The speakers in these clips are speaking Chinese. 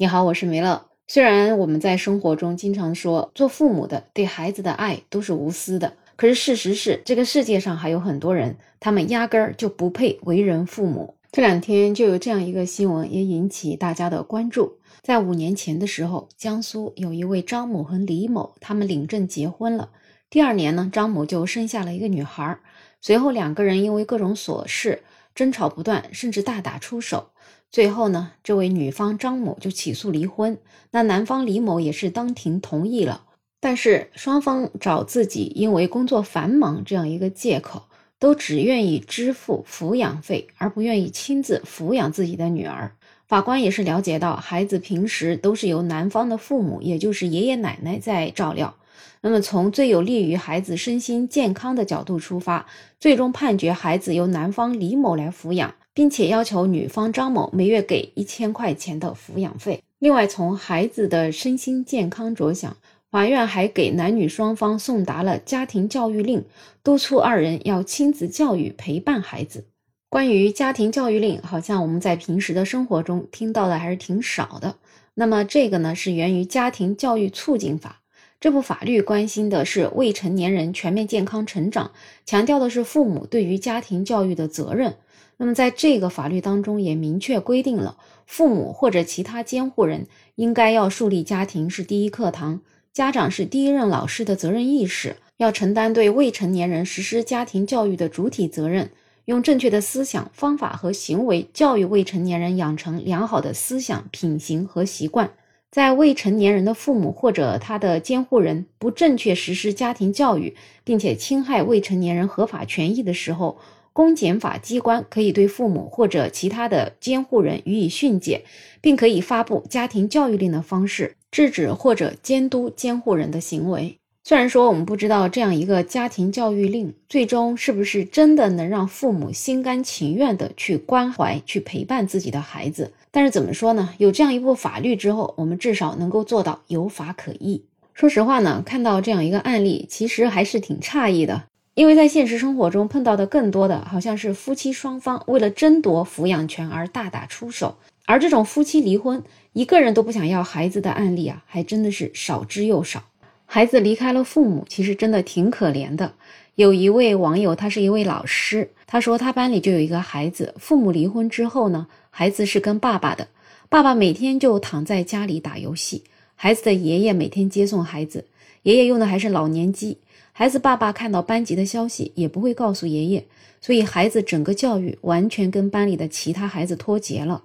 你好，我是梅乐。虽然我们在生活中经常说做父母的对孩子的爱都是无私的，可是事实是，这个世界上还有很多人，他们压根儿就不配为人父母。这两天就有这样一个新闻，也引起大家的关注。在五年前的时候，江苏有一位张某和李某，他们领证结婚了。第二年呢，张某就生下了一个女孩。随后两个人因为各种琐事争吵不断，甚至大打出手。最后呢，这位女方张某就起诉离婚，那男方李某也是当庭同意了，但是双方找自己因为工作繁忙这样一个借口，都只愿意支付抚养费，而不愿意亲自抚养自己的女儿。法官也是了解到，孩子平时都是由男方的父母，也就是爷爷奶奶在照料。那么从最有利于孩子身心健康的角度出发，最终判决孩子由男方李某来抚养。并且要求女方张某每月给一千块钱的抚养费。另外，从孩子的身心健康着想，法院还给男女双方送达了家庭教育令，督促二人要亲子教育陪伴孩子。关于家庭教育令，好像我们在平时的生活中听到的还是挺少的。那么这个呢，是源于《家庭教育促进法》这部法律，关心的是未成年人全面健康成长，强调的是父母对于家庭教育的责任。那么，在这个法律当中也明确规定了，父母或者其他监护人应该要树立家庭是第一课堂，家长是第一任老师的责任意识，要承担对未成年人实施家庭教育的主体责任，用正确的思想方法和行为教育未成年人养成良好的思想品行和习惯。在未成年人的父母或者他的监护人不正确实施家庭教育，并且侵害未成年人合法权益的时候，公检法机关可以对父母或者其他的监护人予以训诫，并可以发布家庭教育令的方式制止或者监督监护人的行为。虽然说我们不知道这样一个家庭教育令最终是不是真的能让父母心甘情愿的去关怀、去陪伴自己的孩子，但是怎么说呢？有这样一部法律之后，我们至少能够做到有法可依。说实话呢，看到这样一个案例，其实还是挺诧异的。因为在现实生活中碰到的更多的好像是夫妻双方为了争夺抚养权而大打出手，而这种夫妻离婚一个人都不想要孩子的案例啊，还真的是少之又少。孩子离开了父母，其实真的挺可怜的。有一位网友，他是一位老师，他说他班里就有一个孩子，父母离婚之后呢，孩子是跟爸爸的，爸爸每天就躺在家里打游戏，孩子的爷爷每天接送孩子，爷爷用的还是老年机。孩子爸爸看到班级的消息也不会告诉爷爷，所以孩子整个教育完全跟班里的其他孩子脱节了。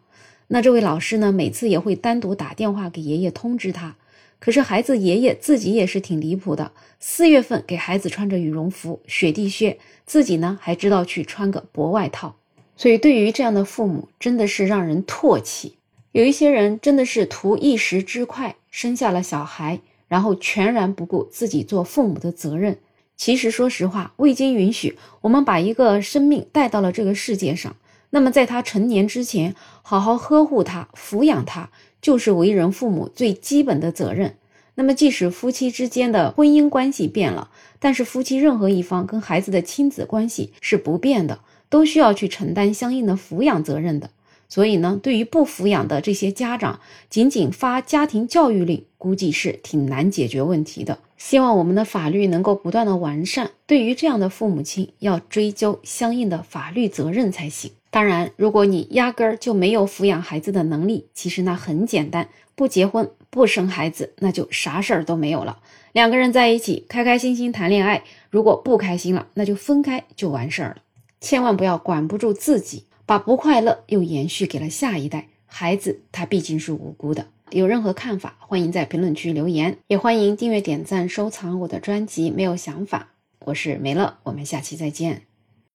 那这位老师呢，每次也会单独打电话给爷爷通知他。可是孩子爷爷自己也是挺离谱的，四月份给孩子穿着羽绒服、雪地靴，自己呢还知道去穿个薄外套。所以对于这样的父母，真的是让人唾弃。有一些人真的是图一时之快，生下了小孩。然后全然不顾自己做父母的责任。其实，说实话，未经允许，我们把一个生命带到了这个世界上，那么在他成年之前，好好呵护他、抚养他，就是为人父母最基本的责任。那么，即使夫妻之间的婚姻关系变了，但是夫妻任何一方跟孩子的亲子关系是不变的，都需要去承担相应的抚养责任的。所以呢，对于不抚养的这些家长，仅仅发家庭教育令，估计是挺难解决问题的。希望我们的法律能够不断的完善，对于这样的父母亲，要追究相应的法律责任才行。当然，如果你压根儿就没有抚养孩子的能力，其实那很简单，不结婚不生孩子，那就啥事儿都没有了。两个人在一起开开心心谈恋爱，如果不开心了，那就分开就完事儿了。千万不要管不住自己。把不快乐又延续给了下一代孩子，他毕竟是无辜的。有任何看法，欢迎在评论区留言，也欢迎订阅、点赞、收藏我的专辑。没有想法，我是梅乐，我们下期再见。